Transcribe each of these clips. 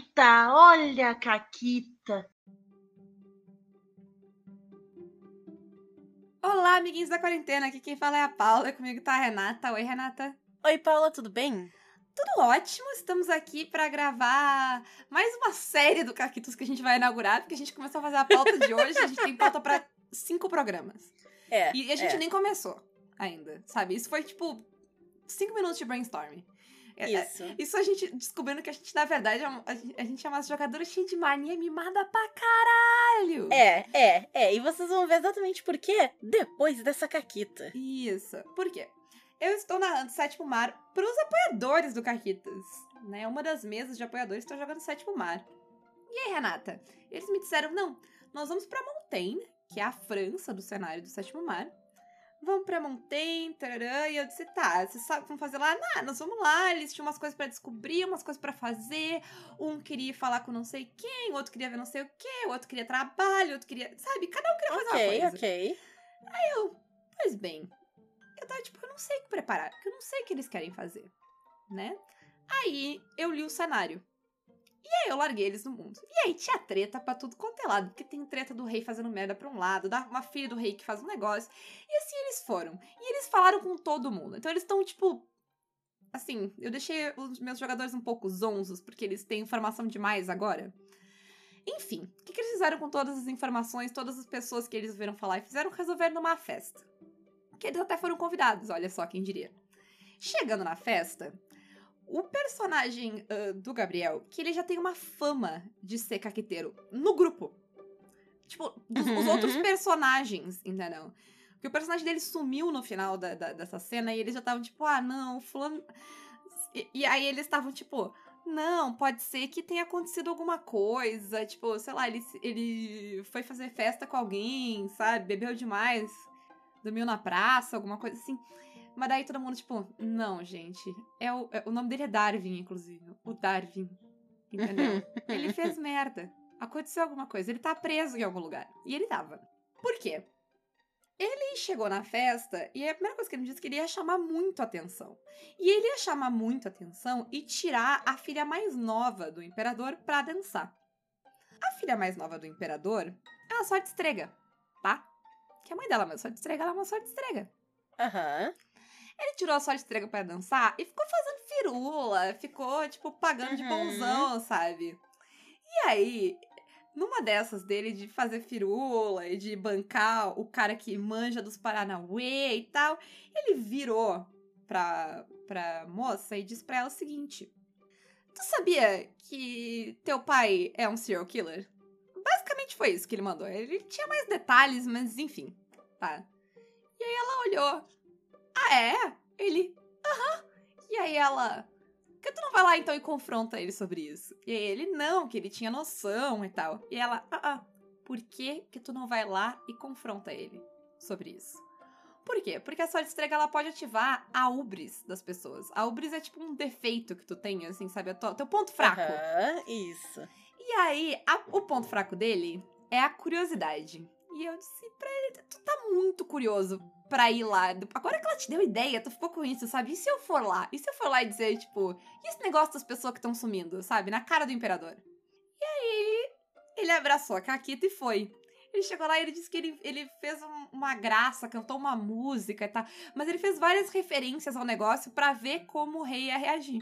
Caquita, olha a Caquita. Olá, amiguinhos da quarentena. Aqui quem fala é a Paula. Comigo tá a Renata. Oi, Renata. Oi, Paula, tudo bem? Tudo ótimo. Estamos aqui para gravar mais uma série do Caquitos que a gente vai inaugurar, porque a gente começou a fazer a pauta de hoje. A gente tem pauta para cinco programas. É. E a gente é. nem começou ainda, sabe? Isso foi tipo cinco minutos de brainstorming. É, é, Isso. Isso a gente descobrindo que a gente, na verdade, é a gente é uma jogadora cheia de mania mimada pra caralho. É, é, é. E vocês vão ver exatamente por quê depois dessa caquita. Isso. Por quê? Eu estou narrando Sétimo Mar pros apoiadores do Caquitas. Né? Uma das mesas de apoiadores está jogando Sétimo Mar. E aí, Renata? Eles me disseram, não, nós vamos pra Montaigne, que é a França do cenário do Sétimo Mar. Vamos pra Montaigne, tarará, e eu disse, tá, vocês sabem vão fazer lá? Não, nós vamos lá, eles tinham umas coisas pra descobrir, umas coisas pra fazer. Um queria falar com não sei quem, o outro queria ver não sei o quê, o outro queria trabalho, o outro queria, sabe? Cada um queria fazer uma Ok, coisa. ok. Pois bem, eu tava tipo, eu não sei o que preparar, porque eu não sei o que eles querem fazer, né? Aí eu li o cenário. E aí eu larguei eles no mundo. E aí tinha treta pra tudo quanto é lado, porque tem treta do rei fazendo merda pra um lado, da uma filha do rei que faz um negócio. E assim eles foram. E eles falaram com todo mundo. Então eles estão tipo assim, eu deixei os meus jogadores um pouco zonzos, porque eles têm informação demais agora. Enfim, o que, que eles fizeram com todas as informações, todas as pessoas que eles viram falar e fizeram resolver numa festa. Que eles até foram convidados, olha só quem diria. Chegando na festa, o personagem ah, do Gabriel, que ele já tem uma fama de ser caqueteiro no grupo. Tipo, dos, os Uhum. outros personagens, entendeu? Porque o personagem dele sumiu no final da, da- dessa cena e eles já estavam tipo, ah, não, o fulano. E, e aí eles estavam tipo, não, pode ser que tenha acontecido alguma coisa. Tipo, sei lá, ele, ele foi fazer festa com alguém, sabe? Bebeu demais, dormiu na praça, alguma coisa assim. Mas daí todo mundo, tipo, não, gente. É o, é- o nome dele é Darwin, inclusive. O Darwin. Entendeu? ele fez merda. Aconteceu alguma coisa. Ele tá preso em algum lugar. E ele tava. Por quê? Ele chegou na festa e a primeira coisa que ele me disse é que ele ia chamar muito atenção. E ele ia chamar muito atenção e tirar a filha mais nova do imperador pra dançar. A filha mais nova do imperador, ela só destrega, tá? Que a mãe dela, mas só destrega, ela é uma só destrega. Aham. Ele tirou a só estrega pra dançar e ficou fazendo firula, ficou, tipo, pagando de Uhum. bonzão, sabe? E aí, numa dessas dele de fazer firula e de bancar o cara que manja dos Paranauê e tal, ele virou pra, pra moça e disse pra ela o seguinte: Tu sabia que teu pai é um serial killer? Foi isso que ele mandou. Ele tinha mais detalhes, mas enfim, tá? E aí ela olhou. Ah, é? Ele. Aham. E aí ela. Por que tu não vai lá então e confronta ele sobre isso? E aí ele, não, que ele tinha noção e tal. E ela, ah, ah. Por que que tu não vai lá e confronta ele sobre isso? Por quê? Porque a sua estrega ela pode ativar a ubris das pessoas. A ubris é tipo um defeito que tu tem, assim, sabe? Teu ponto fraco. Aham, isso. E aí, a- o ponto fraco dele é a curiosidade. E eu disse pra ele, tu tá muito curioso pra ir lá. Agora que ela te deu ideia, tu ficou com isso, sabe? E se eu for lá? E se eu for lá e dizer, tipo, e esse negócio das pessoas que estão sumindo, sabe? Na cara do imperador. E aí, ele abraçou a Caquita e foi. Ele chegou lá e ele disse que ele, ele fez um- uma graça, cantou uma música e tal. Mas ele fez várias referências ao negócio pra ver como o rei ia reagir.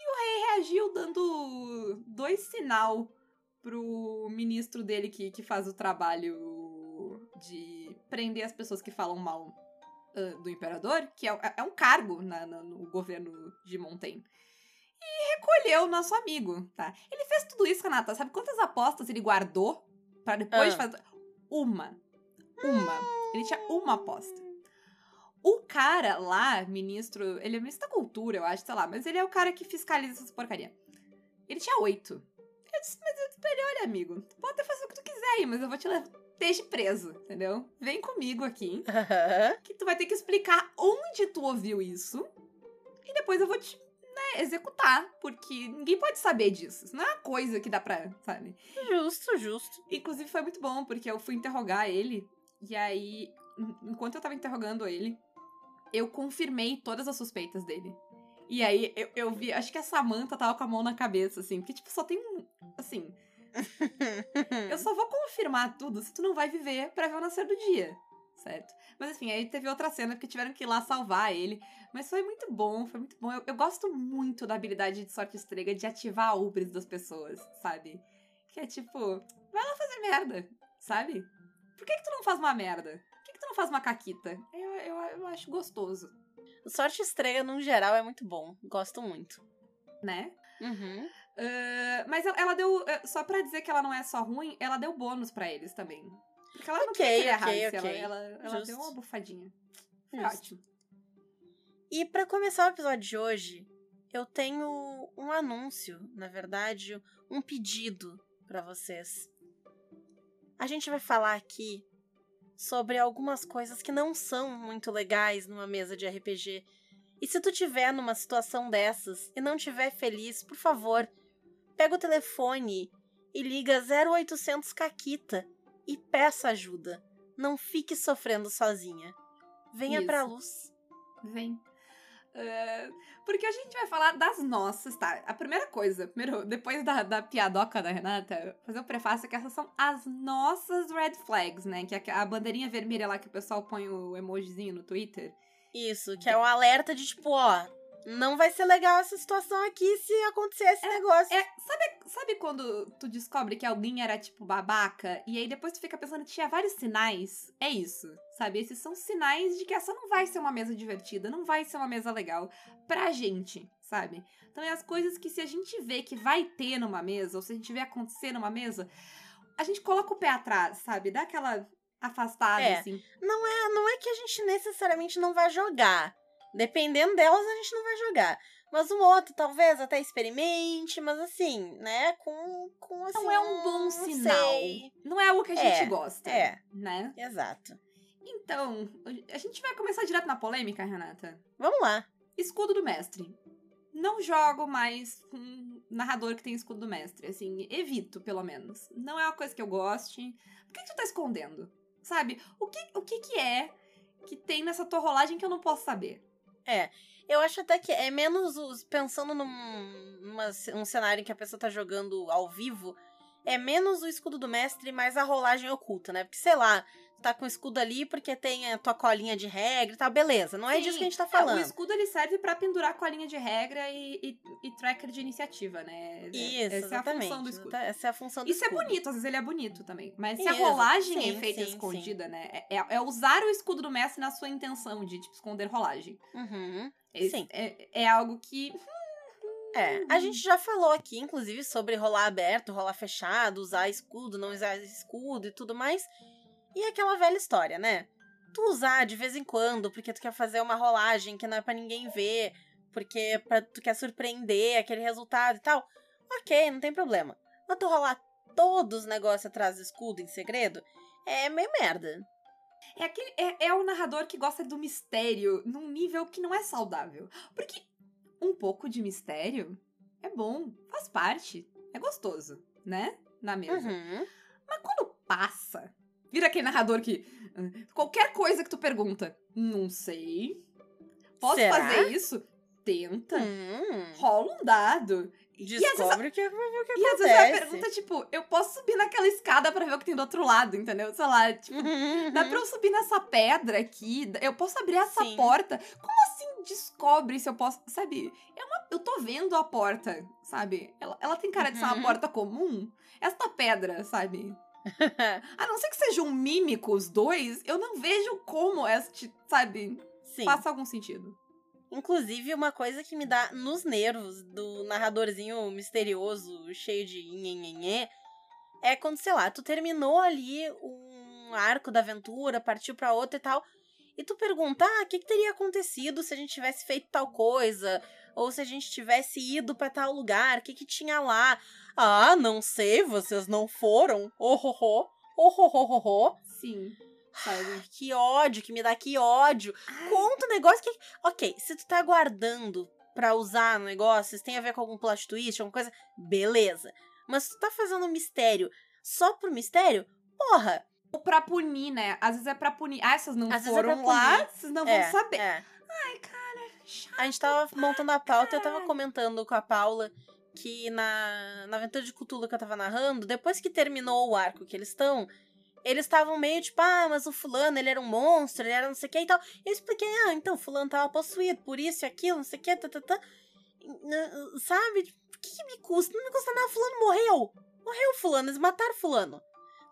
E o rei reagiu dando dois sinal pro ministro dele que, que faz o trabalho de prender as pessoas que falam mal ah, do imperador, que é, é um cargo na- na- no governo de Montaigne. E recolheu o nosso amigo, tá? Ele fez tudo isso, Renata. Sabe quantas apostas ele guardou pra depois Ah. fazer? Uma. Uma. Ele tinha uma aposta. O cara lá, ministro, ele é ministro da cultura, eu acho, sei lá, mas ele é o cara que fiscaliza essas porcaria. Ele tinha oito. Eu disse, mas eu disse pra ele, olha, amigo, tu pode fazer o que tu quiser aí, mas eu vou te levar. Deixe preso, entendeu? Vem comigo aqui, Aham. que tu vai ter que explicar onde tu ouviu isso. E depois eu vou te né, executar, porque ninguém pode saber disso. Isso não é uma coisa que dá pra, sabe? Justo, justo. Inclusive foi muito bom, porque eu fui interrogar ele, e aí, en- enquanto eu tava interrogando ele, eu confirmei todas as suspeitas dele. E aí eu, eu vi, acho que a Samantha tava com a mão na cabeça, assim, porque, tipo, só tem um. Assim. eu só vou confirmar tudo se tu não vai viver pra ver o nascer do dia, certo? Mas enfim, aí teve outra cena porque tiveram que ir lá salvar ele. Mas foi muito bom, foi muito bom. Eu, eu gosto muito da habilidade de sorte estrega de ativar a ubris das pessoas, sabe? Que é tipo, vai lá fazer merda, sabe? Por que, que tu não faz uma merda? Que, tu não faz uma caquita? Eu, eu, eu acho gostoso, Sorte estrega, no geral, é muito bom. Gosto muito. né? Uhum. Uh, mas ela, ela deu. uh, Só pra dizer que ela não é só ruim, ela deu bônus pra eles também. Porque ela não Ok, queria que ele ok, errasse, ok. Ela, ela, ela deu uma bufadinha. Foi Justo. ótimo. E pra começar o episódio de hoje, eu tenho um anúncio, na verdade, um pedido pra vocês. A gente vai falar aqui sobre algumas coisas que não são muito legais numa mesa de RPG. E se tu tiver numa situação dessas e não tiver feliz, por favor, pega o telefone e liga 0800 Caquita e peça ajuda. Não fique sofrendo sozinha. Venha pra Isso. luz. Vem. Uh, porque a gente vai falar das nossas, tá? A primeira coisa, primeiro, depois da, da piadoca da Renata, fazer o prefácio que essas são as nossas red flags, né? Que é a bandeirinha vermelha lá que o pessoal põe o emojizinho no Twitter. Isso, que é um alerta de tipo, ó, não vai ser legal essa situação aqui se acontecer esse negócio. É, sabe quando tu descobre que alguém era, tipo, babaca, e aí depois tu fica pensando tinha vários sinais? É isso, sabe? Esses são sinais de que essa não vai ser uma mesa divertida, não vai ser uma mesa legal pra gente, sabe? Então é as coisas que se a gente vê que vai ter numa mesa, ou se a gente vê acontecer numa mesa, a gente coloca o pé atrás, sabe? Dá aquela afastada, É. assim. Não é, não é que a gente necessariamente não vai jogar. Dependendo delas, a gente não vai jogar. Mas um outro, talvez, até experimente, mas assim, né? Com, com assim, Não é um bom sinal. sei. Não é o que a gente É, gosta, é. né? Exato. Então, a gente vai começar direto na polêmica, Renata. Vamos lá. Escudo do mestre. Não jogo mais com narrador que tem escudo do mestre. Assim, evito, pelo menos. Não é uma coisa que eu goste. Por que, que tu tá escondendo? Sabe? O que, o que que é que tem nessa tua rolagem que eu não posso saber? Eu acho até que é menos os. Pensando num um cenário em que a pessoa tá jogando ao vivo, é menos o escudo do mestre mais a rolagem oculta, né? Porque, sei lá, tá com o escudo ali porque tem a tua colinha de regra e tal, beleza. Não é Sim, disso que a gente tá É, o falando. escudo ele serve pra pendurar colinha de regra e, e, e tracker de iniciativa, né? Isso, Essa é a exatamente. função do escudo. Essa é a função do Isso é escudo. bonito, às vezes ele é bonito também. Mas se a Isso, rolagem sim, é feita sim, escondida, né? É, é- é usar o escudo do mestre na sua intenção de, tipo, esconder rolagem. Uhum. Esse Sim. É, é algo que. É, a gente já falou aqui, inclusive, sobre rolar aberto, rolar fechado, usar escudo, não usar escudo e tudo mais. E aquela velha história, né? Tu usar de vez em quando, porque tu quer fazer uma rolagem que não é pra ninguém ver, porque pra, tu quer surpreender aquele resultado e tal. Ok, não tem problema. Mas tu rolar todos os negócios atrás do escudo em segredo é meio merda. É, aquele, é, é o narrador que gosta do mistério num nível que não é saudável. Porque um pouco de mistério é bom, faz parte, é gostoso, né? Na mesa. Uhum. Mas quando passa, vira aquele narrador que. ah, Qualquer coisa que tu pergunta, não sei. Posso Será? fazer isso? Tenta. Hum, Rola um dado. descobre o que, que E às vezes a acontece. pergunta é tipo, eu posso subir naquela escada pra ver o que tem do outro lado, entendeu? Sei lá, tipo, Uhum, dá pra eu subir nessa pedra aqui? Eu posso abrir essa Sim. porta? Como assim descobre se eu posso. Sabe? É uma, eu tô vendo a porta, sabe? Ela, ela tem cara de ser uma Uhum. porta comum. Esta pedra, sabe? A não ser que sejam um mímico os dois, eu não vejo como este, sabe, Sim. faça algum sentido. Inclusive, uma coisa que me dá nos nervos do narradorzinho misterioso, cheio de nhenhenhê, é quando, sei lá, tu terminou ali um arco da aventura, partiu pra outro e tal, e tu pergunta, ah, o que, que teria acontecido se a gente tivesse feito tal coisa? Ou se a gente tivesse ido pra tal lugar, o que que tinha lá? Ah, não sei, vocês não foram? Oh, oh, oh, oh, oh, oh, oh, oh. Sim, sabe? Que ódio, que me dá que ódio. Conta um negócio que. Ok, se tu tá guardando pra usar no negócio, se tem a ver com algum plot twist, alguma coisa, beleza. Mas se tu tá fazendo um mistério só por mistério, porra. Ou pra punir, né? Às vezes é pra punir. Ah, vocês não Às é foram pra lá, vocês não é, vão saber. É. Ai, cara, A gente tava montando a pauta e eu tava comentando com a Paula que na, na aventura de Cthulhu que eu tava narrando, depois que terminou o arco que eles estão, eles estavam meio tipo, ah, mas o fulano, ele era um monstro, ele era não sei o que e tal. Eu expliquei, ah, então, o fulano tava possuído por isso e aquilo, não sei o que, tá, tá, tá. Sabe? O que, que me custa? Não me custa nada, fulano morreu. Morreu fulano, eles mataram fulano.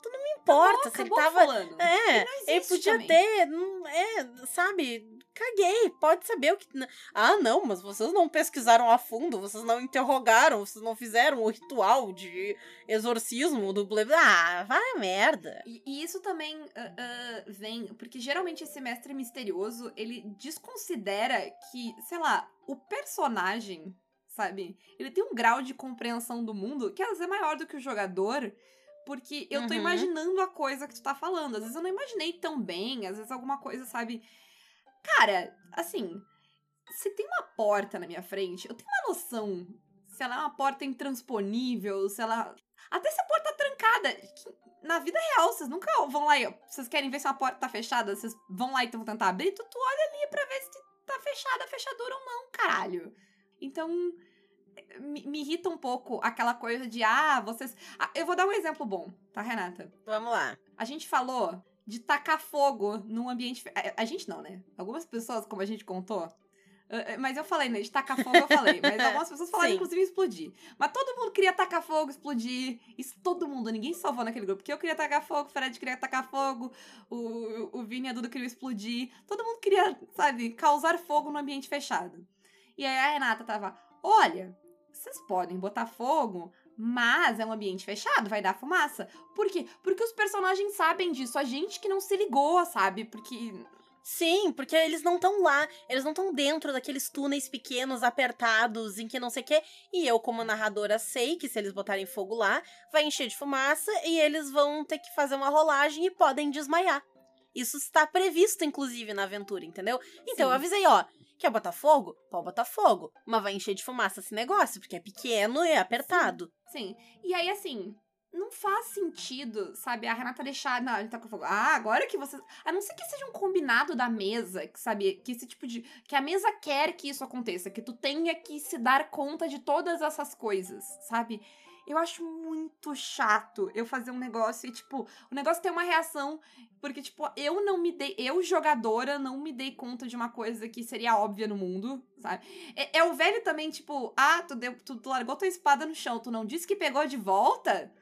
Então não me importa acabou, se ele acabou tava. fulano. É, Ele ele podia também. ter, é, sabe? Caguei, pode saber o que. Ah, não, mas vocês não pesquisaram a fundo, vocês não interrogaram, vocês não fizeram o ritual de exorcismo do blé. Ah, vai merda. E, e isso também ah, ah, vem. Porque geralmente esse mestre misterioso ele desconsidera que, sei lá, o personagem, sabe? Ele tem um grau de compreensão do mundo que às vezes é maior do que o jogador. Porque eu tô Uhum. imaginando a coisa que tu tá falando. Às vezes eu não imaginei tão bem, às vezes alguma coisa, sabe? Cara, assim, se tem uma porta na minha frente, eu tenho uma noção se ela é uma porta intransponível, se ela. Até se a porta tá trancada. na vida real, vocês nunca vão lá e. Vocês querem ver se uma porta tá fechada? Vocês vão lá e vão tentar abrir? Tu, tu olha ali pra ver se tá fechada, fechadura ou não, caralho. Então. Me, me irrita um pouco aquela coisa de, ah, vocês. Ah, eu vou dar um exemplo bom, tá, Renata? Vamos lá. A gente falou de tacar fogo num ambiente. A, a gente não, né? Algumas pessoas, como a gente contou. eh, eh, Mas eu falei, né? De tacar fogo eu falei. Mas algumas pessoas falaram, inclusive, explodir. Mas todo mundo queria tacar fogo, explodir. Isso todo mundo, ninguém salvou naquele grupo. Porque eu queria tacar fogo, o Fred queria tacar fogo, o, o Vini e a Duda queriam explodir. Todo mundo queria, sabe, causar fogo no ambiente fechado. E aí a Renata tava, olha, vocês podem botar fogo, mas é um ambiente fechado, vai dar fumaça. Por quê? Porque os personagens sabem disso, a gente que não se ligou, sabe? Porque. Sim, porque eles não estão lá, eles não estão dentro daqueles túneis pequenos, apertados, em que não sei o quê. E eu, como narradora, sei que se eles botarem fogo lá, vai encher de fumaça e eles vão ter que fazer uma rolagem e podem desmaiar. Isso está previsto, inclusive, na aventura, entendeu? Então Sim. eu avisei, ó. Quer botar fogo? Pode botar fogo. Mas vai encher de fumaça esse negócio, porque é pequeno e é apertado. Sim. E aí, assim. Não faz sentido, sabe? A Renata deixar. Não, gente tá com fogo. Ah, agora que vocês. A não ser que seja um combinado da mesa, que, sabe? Que esse tipo de. Que a mesa quer que isso aconteça. Que tu tenha que se dar conta de todas essas coisas, sabe? Eu acho muito chato eu fazer um negócio e, tipo, o negócio tem uma reação. Porque, tipo, eu não me dei. Eu, jogadora, não me dei conta de uma coisa que seria óbvia no mundo, sabe? É, é o velho também, tipo, ah, tu, deu, tu, tu largou tua espada no chão, tu não disse que pegou de volta?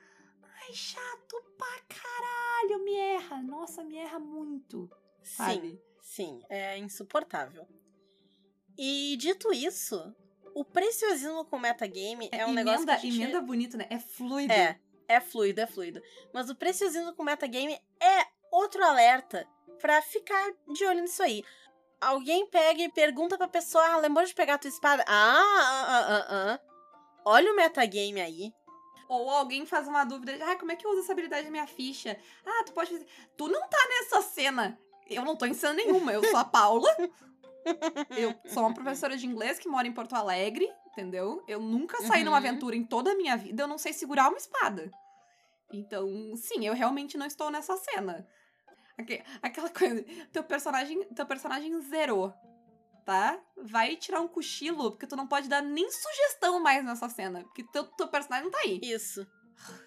Ai, chato pra caralho, me erra. Nossa, me erra muito. Sim, Sabe? sim, é insuportável. E dito isso, o preciosismo com metagame é um emenda, negócio que a gente... emenda bonito, né? É fluido. É, é fluido, é fluido. Mas o preciosismo com metagame é outro alerta pra ficar de olho nisso aí. Alguém pega e pergunta pra pessoa, ah, lembrou de pegar tua espada? Ah, ah, ah, ah, ah. Olha o metagame aí. Ou alguém faz uma dúvida, ah, como é que eu uso essa habilidade na minha ficha? Ah, tu pode fazer. Tu não tá nessa cena. Eu não tô em cena nenhuma, eu sou a Paula. eu sou uma professora de inglês que mora em Porto Alegre, entendeu? Eu nunca saí numa Uhum. aventura em toda a minha vida, eu não sei segurar uma espada. Então, sim, eu realmente não estou nessa cena. Aque- Aquela coisa, teu personagem, teu personagem zerou, tá? Vai tirar um cochilo, porque tu não pode dar nem sugestão mais nessa cena, porque teu, teu personagem não tá aí. Isso.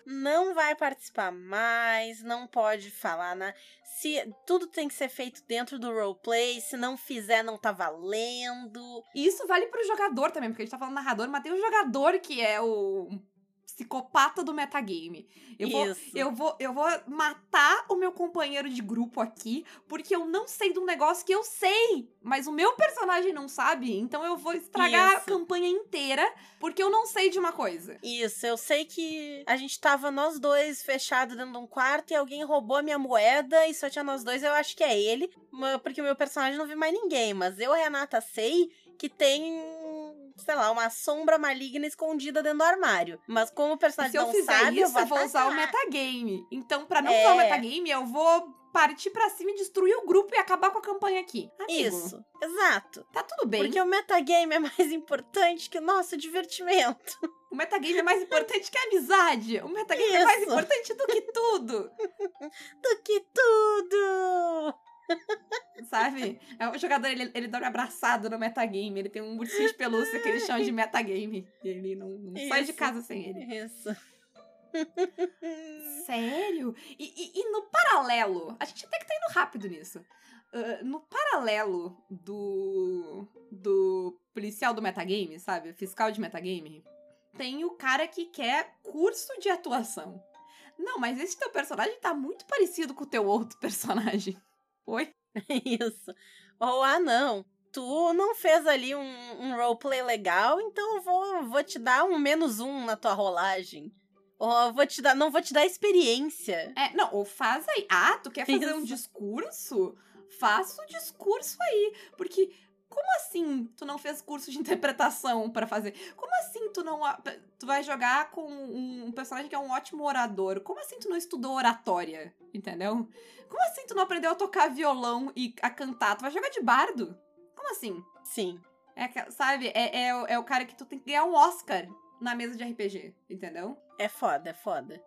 Não vai participar mais, não pode falar na. Se tudo tem que ser feito dentro do roleplay, se não fizer, não tá valendo. Isso vale pro jogador também, porque a gente tá falando narrador, mas tem o jogador que é o psicopata do metagame. Eu vou, Isso. eu vou, eu vou matar o meu companheiro de grupo aqui, porque eu não sei de um negócio que eu sei, mas o meu personagem não sabe, então eu vou estragar a Isso. campanha inteira porque eu não sei de uma coisa. Isso, eu sei que a gente tava nós dois fechados dentro de um quarto e alguém roubou a minha moeda e só tinha nós dois, eu acho que é ele, porque o meu personagem não viu mais ninguém, mas eu, Renata, sei que tem, sei lá, uma sombra maligna escondida dentro do armário. Mas como o personagem se eu não fizer sabe, isso, eu vou usar o metagame. Então, pra não É. usar o metagame, eu vou partir pra cima e destruir o grupo e acabar com a campanha aqui. Amigo, Isso, exato. Tá tudo bem. Porque o metagame é mais importante que o nosso divertimento. O metagame é mais importante que a amizade. O metagame é mais Isso. importante do que tudo. Do que tudo! Sabe? É, o jogador, ele, ele dorme abraçado no metagame. Ele tem um ursinho de pelúcia que ele chama de metagame. E ele não, não sai de Isso. casa sem ele. Isso. Sério? E, e- e no paralelo, a gente até que tá indo rápido nisso. Ah, no paralelo do. do policial do metagame, sabe? Fiscal de metagame, tem o cara que quer curso de atuação. Não, mas esse teu personagem tá muito parecido com o teu outro personagem. Oi? Isso. Ou, ah, não. Tu não fez ali um, um roleplay legal, então eu vou, vou te dar um menos um na tua rolagem. Ou vou te dar, não vou te dar experiência. É, não, ou faz aí. Ah, tu quer fazer um Isso. discurso? Faça o discurso aí. Porque, como assim tu não fez curso de interpretação pra fazer? Como assim tu não. Tu vai jogar com um personagem que é um ótimo orador? Como assim tu não estudou oratória? Entendeu? Como assim tu não aprendeu a tocar violão e a cantar? Tu vai jogar de bardo? Como assim? Sim. É, sabe? É, é, o- é o cara que tu tem que ganhar um Oscar na mesa de RPG, entendeu? É foda, é foda.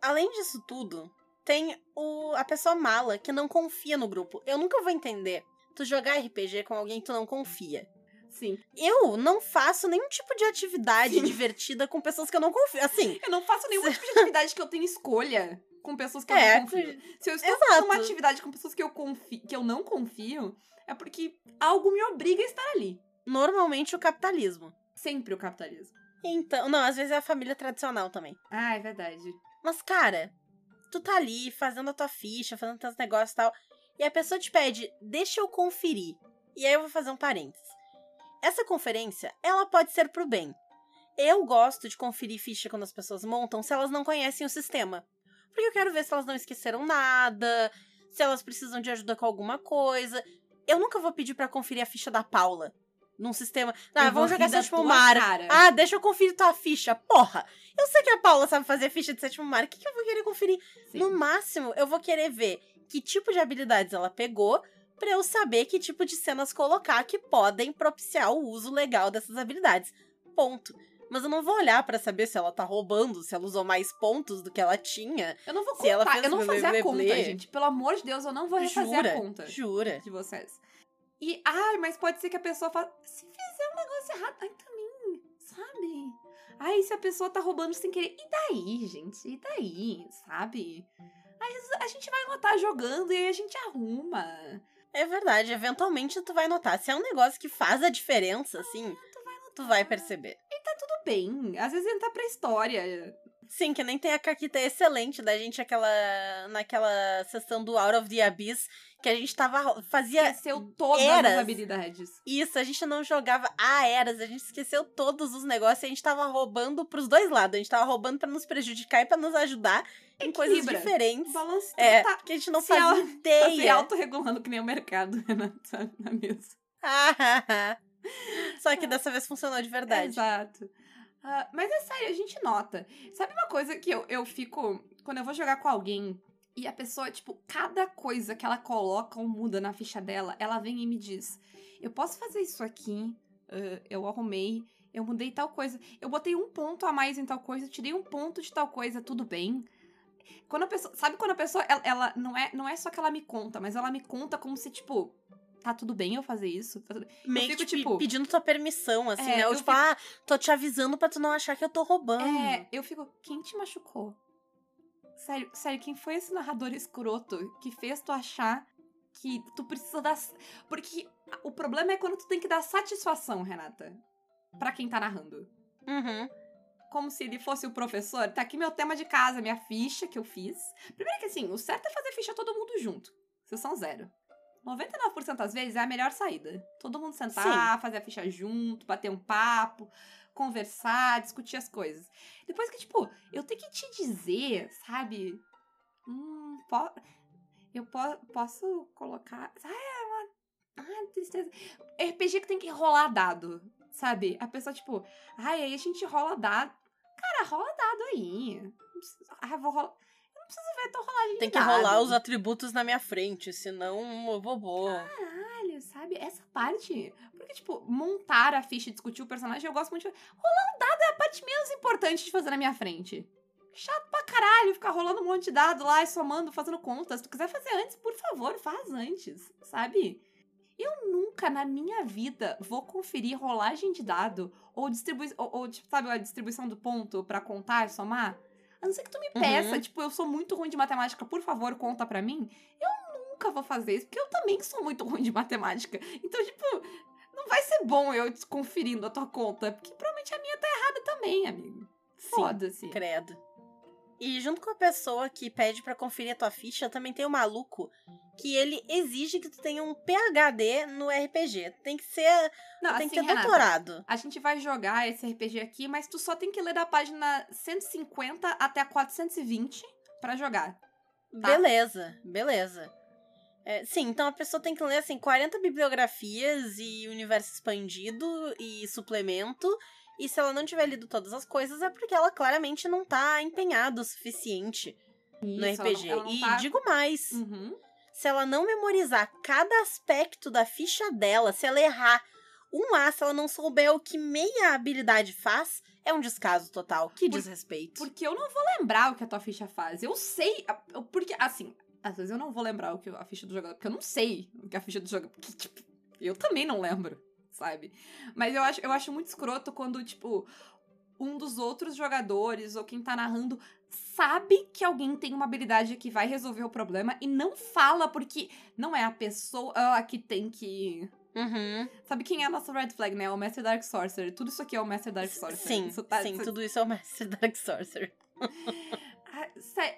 Além disso tudo, tem o, a pessoa mala que não confia no grupo. Eu nunca vou entender tu jogar RPG com alguém que tu não confia. Sim. Eu não faço nenhum tipo de atividade Sim. divertida com pessoas que eu não confio. Assim, Eu não faço nenhum tipo de atividade que eu tenha escolha com pessoas que eu é, não confio. Se eu estou Exato. fazendo uma atividade com pessoas que eu, confio, que eu não confio, é porque algo me obriga a estar ali. normalmente o capitalismo. Sempre o capitalismo. Então, não, às vezes é a família tradicional também. Ah, é verdade. Mas, cara, tu tá ali fazendo a tua ficha, fazendo teus negócios e tal, e a pessoa te pede, deixa eu conferir. E aí eu vou fazer um parênteses. Essa conferência, ela pode ser pro bem. Eu gosto de conferir ficha quando as pessoas montam se elas não conhecem o sistema. Porque eu quero ver se elas não esqueceram nada, se elas precisam de ajuda com alguma coisa. Eu nunca vou pedir pra conferir a ficha da Paula num sistema. Ah, vamos jogar sétimo mar. cara. Ah, deixa eu conferir tua ficha. Porra! Eu sei que a Paula sabe fazer ficha de sétimo mar. O que, que eu vou querer conferir? Sim. No máximo, eu vou querer ver que tipo de habilidades ela pegou pra eu saber que tipo de cenas colocar que podem propiciar o uso legal dessas habilidades. Ponto. Mas eu não vou olhar pra saber se ela tá roubando, se ela usou mais pontos do que ela tinha. Eu não vou Se ela fez eu não vou fazer a conta, gente. Pelo amor de Deus, eu não vou refazer Jura? a conta Jura. de vocês. E, ai, mas pode ser que a pessoa faça. Se fizer um negócio errado, ai, também, sabe? Ai, se a pessoa tá roubando sem querer. E daí, gente? E daí, sabe? Aí a gente vai notar jogando e aí a gente arruma. É verdade, eventualmente tu vai notar. Se é um negócio que faz a diferença, assim, Tu vai notar. tu vai perceber. Tudo bem. Às vezes entra pra história. Sim, que nem tem a Caquita excelente da gente aquela naquela sessão do Out of the Abyss, que a gente tava fazia Esqueceu todas eras. as habilidades. isso, a gente não jogava a eras, a gente esqueceu todos os negócios, e a gente tava roubando pros dois lados, a gente tava roubando pra nos prejudicar e pra nos ajudar em coisas diferentes. Balance É, tá, que a gente não fazia ela- tá se ideia. autorregulando que nem o mercado na, na mesa. Só que dessa vez funcionou de verdade. Exato. Ah, mas é sério, a gente nota. Sabe uma coisa que eu, eu fico. Quando eu vou jogar com alguém e a pessoa, tipo, cada coisa que ela coloca ou muda na ficha dela, ela vem e me diz: Eu posso fazer isso aqui? Ah, eu arrumei, eu mudei tal coisa. Eu botei um ponto a mais em tal coisa, tirei um ponto de tal coisa, tudo bem? Quando a pessoa. Sabe quando a pessoa. Ela, ela não, é, não é só que ela me conta, mas ela me conta como se, tipo. Tá tudo bem eu fazer isso? Tá. Meio fico, que, tipo, tipo, pedindo tua permissão, assim, É, né? Ou eu tipo, fico- ah, tô te avisando pra tu não achar que eu tô roubando. É, eu fico, quem te machucou? Sério, sério, quem foi esse narrador escroto que fez tu achar que tu precisa dar. Porque o problema é quando tu tem que dar satisfação, Renata. Pra quem tá narrando. Uhum. Como se ele fosse o professor. Tá aqui meu tema de casa, minha ficha que eu fiz. Primeiro que assim, o certo é fazer ficha todo mundo junto. Vocês são zero. 99% das vezes é a melhor saída. Todo mundo sentar, fazer a ficha junto, bater um papo, conversar, discutir as coisas. Depois que, tipo, eu tenho que te dizer, sabe? Hum, po eu po posso colocar. Ah, é uma. Ah, tristeza. RPG que tem que rolar dado, sabe? A pessoa, tipo, ai, aí a gente rola dado. Cara, rola dado aí. Ah, vou rolar. Preciso ver a tua rolagem Tem que rolar os atributos na minha frente, senão eu vou vou. Caralho, sabe? Essa parte. Porque, tipo, montar a ficha e discutir o personagem, eu gosto muito de. Rolar um dado é a parte menos importante de fazer na minha frente. Chato pra caralho ficar rolando um monte de dado lá e somando, fazendo contas. Se tu quiser fazer antes, por favor, faz antes, sabe? Eu nunca na minha vida vou conferir rolagem de dado ou distribuição, ou, ou, tipo, sabe, a distribuição do ponto pra contar, somar. A não ser que tu me peça, Uhum. tipo, eu sou muito ruim de matemática, por favor, conta pra mim. Eu nunca vou fazer isso, porque eu também sou muito ruim de matemática. Então, tipo, não vai ser bom eu conferindo a tua conta, porque provavelmente a minha tá errada também, amigo. Foda-se. credo. E junto com a pessoa que pede pra conferir a tua ficha, também tem o maluco que ele exige que tu tenha um PhD no RPG. Tem que ser, Não, tem assim, que ter Renata, doutorado. A gente vai jogar esse RPG aqui, mas tu só tem que ler da página 150 até a 420 pra jogar. Tá. Beleza, beleza. É, sim, então a pessoa tem que ler assim 40 bibliografias e universo expandido e suplemento. E se ela não tiver lido todas as coisas, é porque ela claramente não tá empenhada o suficiente no Isso, ela não- RPG. ela não e tá- digo mais, Uhum. se ela não memorizar cada aspecto da ficha dela, se ela errar um A, se ela não souber o que meia habilidade faz, é um descaso total. Que Por- desrespeito. Porque eu não vou lembrar o que a tua ficha faz. Eu sei. Porque, assim, às vezes eu não vou lembrar o que a ficha do jogador. Porque eu não sei o que a ficha do jogador. Porque, tipo, eu também não lembro, sabe? Mas eu acho, eu acho muito escroto quando, tipo, um dos outros jogadores ou quem tá narrando sabe que alguém tem uma habilidade que vai resolver o problema e não fala porque não é a pessoa ah, que tem que. Uhum. Sabe quem é a nossa red flag, né? O Master Dark Sorcerer. Tudo isso aqui é o Master Dark Sorcerer. Sim, Isso tá- sim, isso- tudo isso é o Mestre Dark Sorcerer.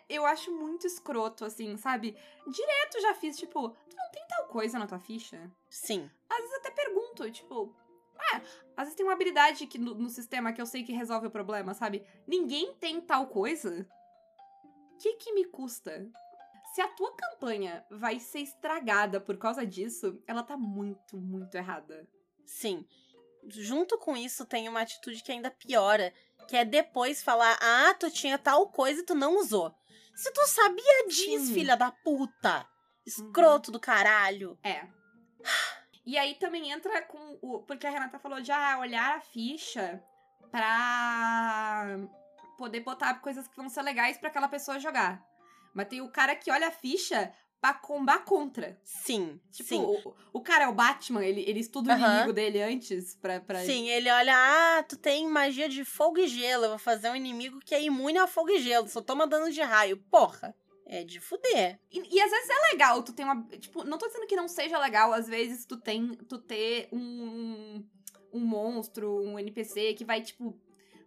Eu acho muito escroto, assim, sabe? Direto já fiz, tipo, tu não tem tal coisa na tua ficha? Sim. Às vezes até pergunto, tipo, ah, às vezes tem uma habilidade que no, no sistema que eu sei que resolve o problema, sabe? Ninguém tem tal coisa? O que que me custa? Se a tua campanha vai ser estragada por causa disso, ela tá muito, muito errada. Sim. Junto com isso, tem uma atitude que ainda piora, que é depois falar: ah, tu tinha tal coisa e tu não usou. Se tu sabia disso, Sim. filha da puta! Escroto do caralho! É. E aí também entra com o. Porque a Renata falou de ah, olhar a ficha pra poder botar coisas que vão ser legais pra aquela pessoa jogar. Mas tem o cara que olha a ficha pra combar contra. Sim, Tipo, sim. o, o cara é o Batman, ele, ele estuda o inimigo dele antes pra. pra... Sim, ele olha, ah, tu tem magia de fogo e gelo, eu vou fazer um inimigo que é imune a fogo e gelo, só toma dano de raio. Porra, é de fuder. E, e às vezes é legal, tu tem uma. Tipo, não tô dizendo que não seja legal, às vezes tu tem. Tu ter um. Um monstro, um NPC que vai, tipo,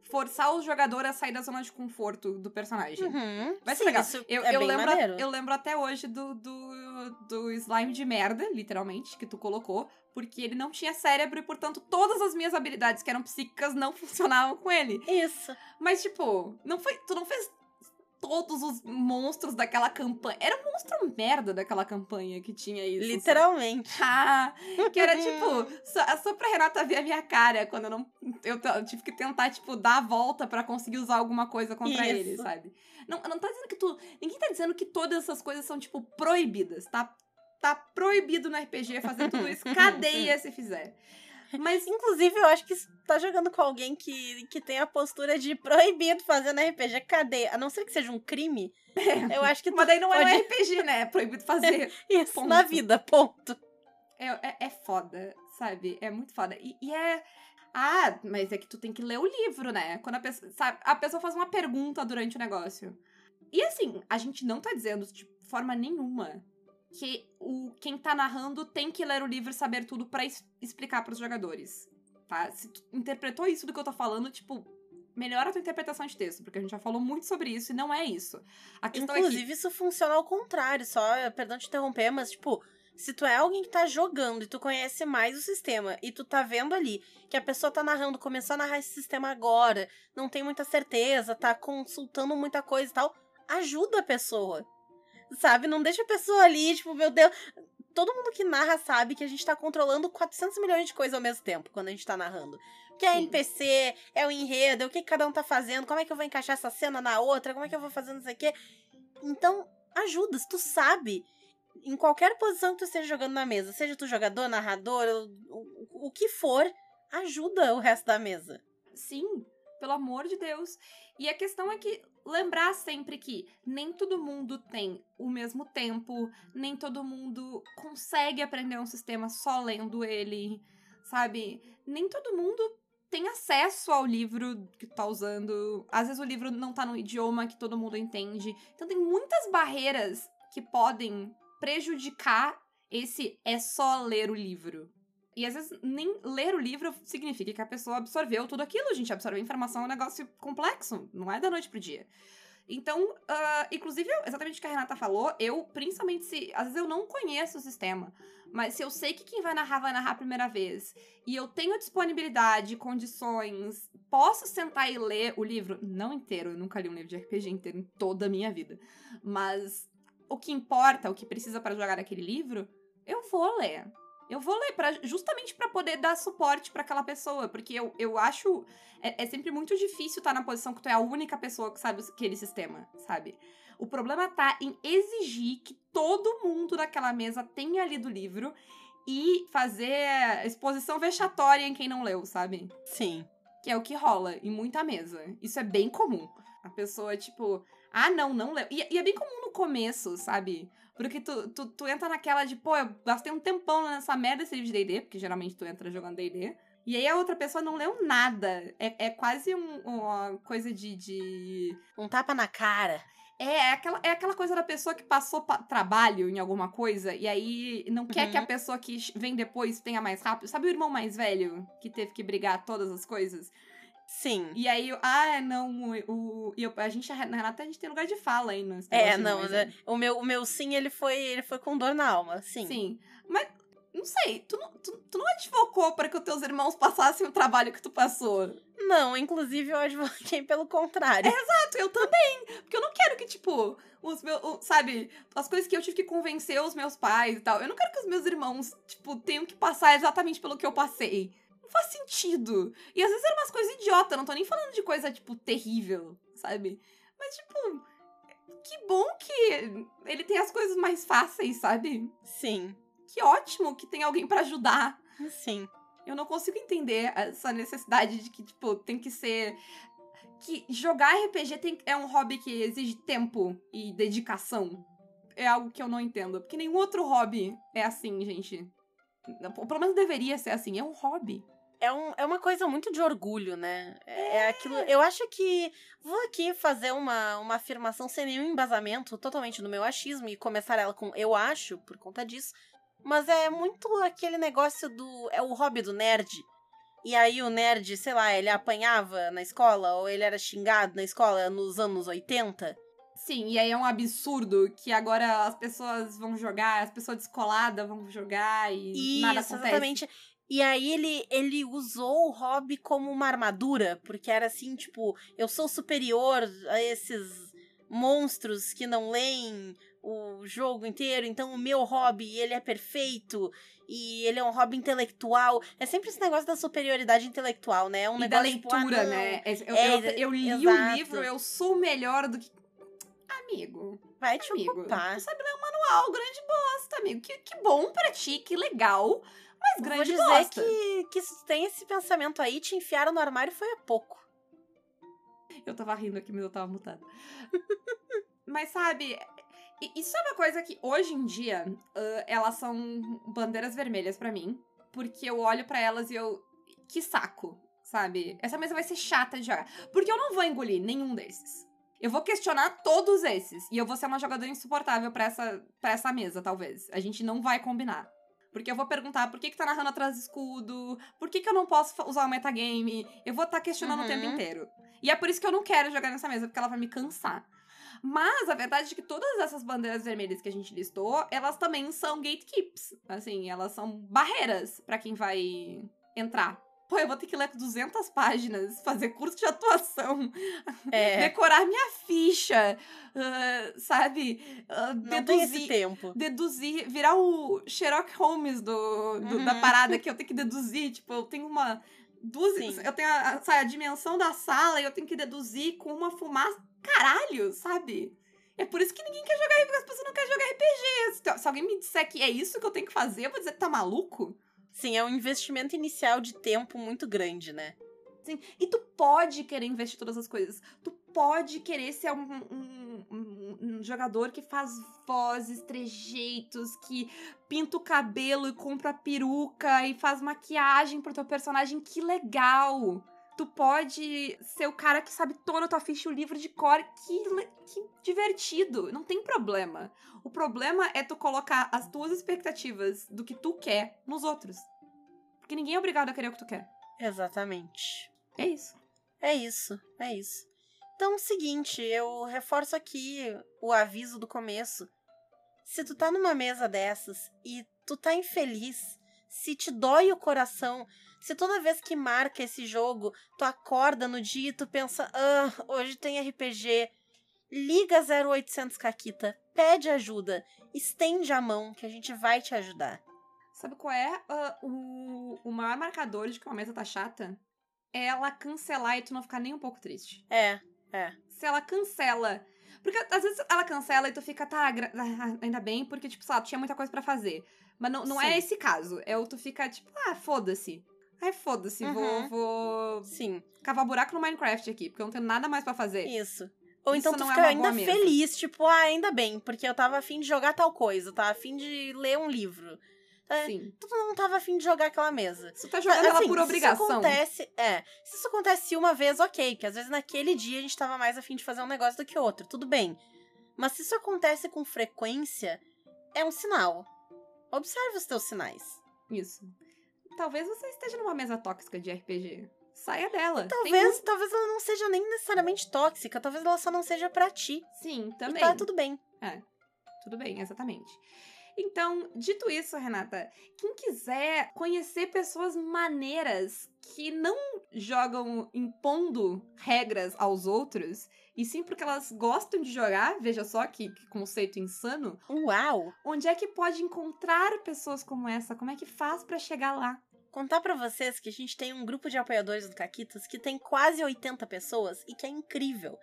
forçar o jogador a sair da zona de conforto do personagem. Uhum. Vai ser Sim, legal. isso Eu, é eu bem lembro, maneiro. eu lembro até hoje do, do, do slime de merda, literalmente, que tu colocou, porque ele não tinha cérebro e, portanto, todas as minhas habilidades que eram psíquicas não funcionavam com ele. Isso. Mas, tipo, não foi. Tu não fez todos os monstros daquela campanha. Era um monstro merda daquela campanha que tinha isso. Literalmente. Ah, que era tipo, só, só pra Renata ver a minha cara quando eu não. Eu, eu tive que tentar, tipo, dar a volta pra conseguir usar alguma coisa contra Isso. ele, sabe? Não, não tá dizendo que tu. Ninguém tá dizendo que todas essas coisas são, tipo, proibidas, tá? Tá proibido no RPG fazer tudo isso. Cadeia se fizer. Mas Inclusive, eu acho que tá jogando com alguém que, que tem a postura de proibido fazer no RPG cadeia. A não ser que seja um crime. Eu acho que Mas daí não é pode- um RPG, né? É proibido fazer. isso ponto. na vida, ponto. É, é, é foda, sabe? É muito foda. E, e é. Ah, mas é que tu tem que ler o livro, né? Quando a pessoa. Sabe, a pessoa faz uma pergunta durante o negócio. E assim, a gente não tá dizendo de forma nenhuma que o quem tá narrando tem que ler o livro e saber tudo pra es- explicar pros jogadores. Tá? Se tu interpretou isso do que eu tô falando, tipo, melhora a tua interpretação de texto, porque a gente já falou muito sobre isso e não é isso. A questão é que Inclusive, isso funciona ao contrário, só, perdão te interromper, mas, tipo, se tu é alguém que tá jogando e tu conhece mais o sistema e tu tá vendo ali que a pessoa tá narrando, começou a narrar esse sistema agora, não tem muita certeza, tá consultando muita coisa e tal, ajuda a pessoa. Sabe? Não deixa a pessoa ali, tipo, meu Deus. Todo mundo que narra sabe que a gente tá controlando 400 milhões de coisas ao mesmo tempo quando a gente tá narrando. Que é Sim. NPC, é o enredo, é o que cada um tá fazendo, como é que eu vou encaixar essa cena na outra, como é que eu vou fazer não sei o quê. Então, ajuda, se tu sabe, em qualquer posição que tu esteja jogando na mesa, seja tu jogador, narrador, o, o, o que for, ajuda o resto da mesa. Sim. pelo amor de Deus. E a questão é que lembrar sempre que nem todo mundo tem o mesmo tempo, nem todo mundo consegue aprender um sistema só lendo ele, sabe? Nem todo mundo tem acesso ao livro que tá usando. Às vezes o livro não tá no idioma que todo mundo entende. Então tem muitas barreiras que podem prejudicar esse é só ler o livro. E às vezes nem ler o livro significa que a pessoa absorveu tudo aquilo. Gente absorver informação é um negócio complexo, não é da noite pro dia. Então, uh, inclusive, exatamente o que a Renata falou, eu, principalmente se. Às vezes eu não conheço o sistema, mas se eu sei que quem vai narrar vai narrar a primeira vez, e eu tenho disponibilidade, condições, posso sentar e ler o livro, não inteiro, eu nunca li um livro de RPG inteiro em toda a minha vida, mas o que importa, o que precisa para jogar aquele livro, eu vou ler. Eu vou ler pra, justamente para poder dar suporte para aquela pessoa, porque eu, eu acho é, é sempre muito difícil estar tá na posição que tu é a única pessoa que sabe aquele sistema, sabe? O problema tá em exigir que todo mundo daquela mesa tenha lido o livro e fazer exposição vexatória em quem não leu, sabe? Sim. Que é o que rola em muita mesa. Isso é bem comum. A pessoa, tipo, ah, não, não leu. E, e é bem comum no começo, sabe? Porque tu, tu, tu entra naquela de, pô, eu gastei um tempão nessa merda desse livro de D&D, porque geralmente tu entra jogando D&D. E aí a outra pessoa não leu nada. É, é quase um, uma coisa de, de. Um tapa na cara. É, é aquela, é aquela coisa da pessoa que passou trabalho em alguma coisa e aí não quer que a uhum. pessoa que vem depois tenha mais rápido. Sabe o irmão mais velho que teve que brigar todas as coisas? Sim. E aí, ah, não, o, o a gente, a Renata, a gente tem lugar de fala aí no É, não, né? o meu, o meu sim, ele foi, ele foi com dor na alma, sim. Sim. Mas, não sei, tu não, tu, tu não advocou para que os teus irmãos passassem o trabalho que tu passou. Não, inclusive eu advoquei pelo contrário. É, exato, eu também. Porque eu não quero que, tipo, os meus. Sabe, as coisas que eu tive que convencer os meus pais e tal. Eu não quero que os meus irmãos, tipo, tenham que passar exatamente pelo que eu passei faz sentido. E às vezes eram umas coisas idiotas, não tô nem falando de coisa, tipo, terrível, sabe? Mas, tipo, que bom que ele tem as coisas mais fáceis, sabe? Sim. Que ótimo que tem alguém para ajudar. Sim. Eu não consigo entender essa necessidade de que, tipo, tem que ser. Que jogar RPG tem... é um hobby que exige tempo e dedicação. É algo que eu não entendo. Porque nenhum outro hobby é assim, gente. Pelo menos deveria ser assim. É um hobby é, um, é uma coisa muito de orgulho, né? É, é aquilo. Eu acho que. Vou aqui fazer uma, uma afirmação sem nenhum embasamento, totalmente no meu achismo, e começar ela com eu acho, por conta disso. Mas é muito aquele negócio do. É o hobby do nerd. E aí o nerd, sei lá, ele apanhava na escola, ou ele era xingado na escola nos anos 80. Sim, e aí é um absurdo que agora as pessoas vão jogar, as pessoas descoladas vão jogar e Isso, nada acontece. Exatamente. E aí ele, ele usou o hobby como uma armadura, porque era assim, tipo, eu sou superior a esses monstros que não leem o jogo inteiro, então o meu hobby, ele é perfeito e ele é um hobby intelectual. É sempre esse negócio da superioridade intelectual, né? É um e negócio da leitura, tipo, ah, né? Eu, é, eu, eu li exato. o livro, eu sou melhor do que amigo. Vai te amigo, ocupar. Tu sabe ler um manual, grande bosta, amigo. Que, que bom pra ti, que legal. Mas grande Vou dizer que, que se tem esse pensamento aí, te enfiaram no armário foi há pouco. Eu tava rindo aqui, mas eu tava mutada. mas sabe, isso é uma coisa que hoje em dia uh, elas são bandeiras vermelhas para mim. Porque eu olho para elas e eu. Que saco, sabe? Essa mesa vai ser chata de jogar. Porque eu não vou engolir nenhum desses. Eu vou questionar todos esses. E eu vou ser uma jogadora insuportável para essa, pra essa mesa, talvez. A gente não vai combinar. Porque eu vou perguntar por que, que tá narrando atrás do escudo, por que, que eu não posso usar o metagame. Eu vou estar tá questionando uhum. o tempo uhum. inteiro. E é por isso que eu não quero jogar nessa mesa, porque ela vai me cansar. Mas a verdade é que todas essas bandeiras vermelhas que a gente listou, elas também são gatekeeps. Assim, elas são barreiras para quem vai entrar pô, eu vou ter que ler 200 páginas, fazer curso de atuação, é. decorar minha ficha, uh, sabe? Uh, Não deduzir, tempo. Deduzir, virar o Sherlock Holmes do, do uhum. da parada que eu tenho que deduzir. Tipo, eu tenho uma. Duas, eu tenho a, sabe, a dimensão da sala e eu tenho que deduzir com uma fumaça. Caralho, sabe? É por isso que ninguém quer jogar RPG, as pessoas não querem jogar RPG. Se alguém me disser que é isso que eu tenho que fazer, eu vou dizer que tá maluco. Sim, é um investimento inicial de tempo muito grande, né? Sim, e tu pode querer investir todas as coisas. Tu pode querer ser um, um, um, um jogador que faz vozes, trejeitos, que pinta o cabelo e compra peruca e faz maquiagem pro teu personagem. Que legal! Tu pode ser o cara que sabe toda a tua ficha o livro de cor. Que, que divertido! Não tem problema. O problema é tu colocar as tuas expectativas do que tu quer nos outros. Porque ninguém é obrigado a querer o que tu quer. Exatamente. É isso. É isso, é isso. Então, seguinte, eu reforço aqui o aviso do começo. Se tu tá numa mesa dessas e tu tá infeliz, se te dói o coração, se toda vez que marca esse jogo, tu acorda no dia e tu pensa, ah, hoje tem RPG, liga 0800 Caquita, pede ajuda, estende a mão que a gente vai te ajudar. Sabe qual é uh, o, o maior marcador de que uma mesa tá chata? É ela cancelar e tu não ficar nem um pouco triste. É, é. Se ela cancela. Porque às vezes ela cancela e tu fica, tá, ah, ainda bem, porque, tipo, sei lá, tu tinha muita coisa para fazer. Mas não, não é esse caso. É o tu fica, tipo, ah, foda-se. Ai, foda-se, uhum. vou, vou. Sim. Cavar buraco no Minecraft aqui, porque eu não tenho nada mais para fazer. Isso. Ou então tu é fica é ainda feliz, tipo, ah, ainda bem, porque eu tava afim de jogar tal coisa, tava afim de ler um livro. É, Sim. Tu não tava afim de jogar aquela mesa. Você tá jogando assim, ela por obrigação. Se isso acontece, é. Se isso acontece uma vez, ok. Que às vezes naquele dia a gente tava mais afim de fazer um negócio do que outro. Tudo bem. Mas se isso acontece com frequência, é um sinal. Observe os teus sinais. Isso. Talvez você esteja numa mesa tóxica de RPG. Saia dela. talvez, um... talvez ela não seja nem necessariamente tóxica, talvez ela só não seja para ti. Sim, também. E tá tudo bem. É. Tudo bem, exatamente. Então, dito isso, Renata, quem quiser conhecer pessoas maneiras que não jogam impondo regras aos outros, e sim porque elas gostam de jogar, veja só que, que, conceito insano. Uau! Onde é que pode encontrar pessoas como essa? Como é que faz para chegar lá? Contar para vocês que a gente tem um grupo de apoiadores do Caquitas que tem quase 80 pessoas e que é incrível.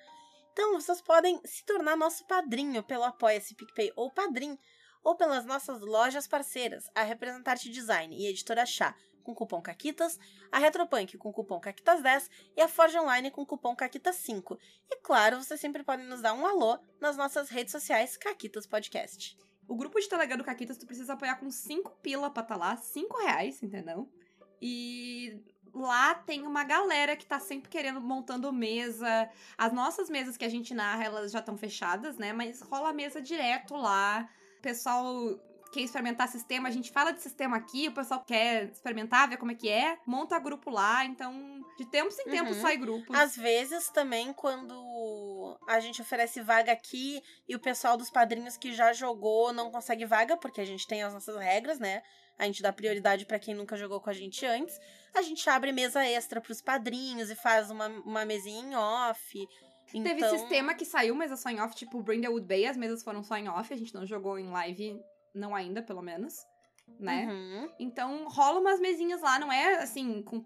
Então, vocês podem se tornar nosso padrinho pelo Apoia-se PicPay ou Padrim ou pelas nossas lojas parceiras, a Representarte Design e a Editora Chá, com cupom CAQUITAS, a Retropunk com cupom CAQUITAS10 e a Forge Online com cupom CAQUITAS5. E claro, vocês sempre podem nos dar um alô nas nossas redes sociais Caquitas Podcast. O grupo de Telegram do Caquitas tu precisa apoiar com 5 pila pra tá lá, 5 reais, entendeu? E lá tem uma galera que tá sempre querendo, montando mesa. As nossas mesas que a gente narra, elas já estão fechadas, né? Mas rola mesa direto lá o pessoal quer experimentar sistema, a gente fala de sistema aqui, o pessoal quer experimentar, ver como é que é, monta grupo lá, então de tempos em tempos uhum. sai grupo. Às vezes também quando a gente oferece vaga aqui e o pessoal dos padrinhos que já jogou não consegue vaga, porque a gente tem as nossas regras, né? A gente dá prioridade para quem nunca jogou com a gente antes. A gente abre mesa extra para os padrinhos e faz uma, uma mesinha em off. Então... Teve sistema que saiu, mas é só em off, tipo Brindlewood Bay, as mesas foram só em off, a gente não jogou em live, não ainda, pelo menos. Né? Uhum. Então rola umas mesinhas lá, não é assim, com,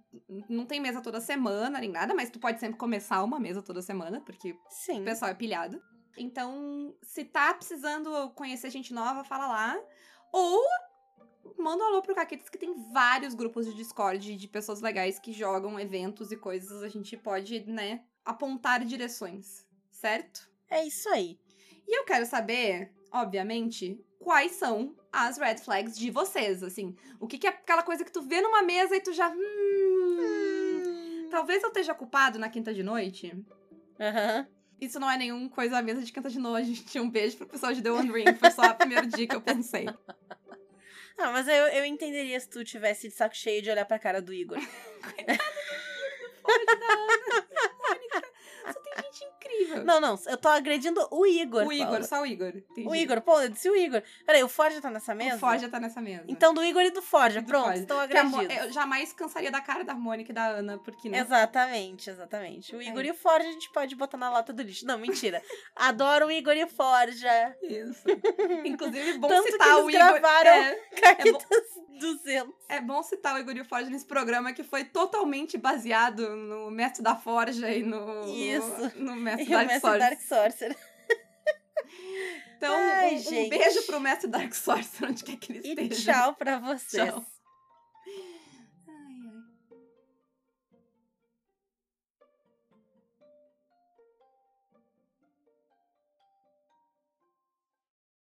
não tem mesa toda semana nem nada, mas tu pode sempre começar uma mesa toda semana, porque Sim. o pessoal é pilhado. Então, se tá precisando conhecer gente nova, fala lá. Ou manda um alô pro Caquetas, que tem vários grupos de Discord de pessoas legais que jogam eventos e coisas. A gente pode, né, apontar direções, certo? É isso aí. E eu quero saber, obviamente, quais são as red flags de vocês, assim. O que, que é aquela coisa que tu vê numa mesa e tu já. Hum, hum. Talvez eu esteja culpado na quinta de noite. Aham. Uhum. Isso não é nenhuma coisa à mesa de quinta de noite. Um beijo pro pessoal de The One Ring. Foi só a primeira dia que eu pensei. Não, mas eu, eu entenderia se tu tivesse de saco cheio de olhar pra cara do Igor. Coitado do Igor, do da Ana. Só tem gente Não, não, eu tô agredindo o Igor. O Igor, Paula. só o Igor. Entendi. O Igor, pô, eu disse o Igor. Peraí, o Forja tá nessa mesa? O Forja tá nessa mesa. Então do Igor e do Forja, e do pronto, estão agredidos. Eu jamais cansaria da cara da Mônica e da Ana, porque né? Exatamente, exatamente. O Igor é. e o Forja a gente pode botar na lata do lixo. Não, mentira. Adoro o Igor e o Forja. Isso. Inclusive, bom Tanto citar que o Igor. gravaram é, Caquitas é 200. É bom citar o Igor e o Forja nesse programa que foi totalmente baseado no Mestre da Forja e no... Isso. No, no e Dark o Mestre. Dark Sorcerer. Então, Ai, um, um, beijo pro Mestre Dark Sorcerer, onde quer que ele E esteja. tchau pra vocês. Tchau.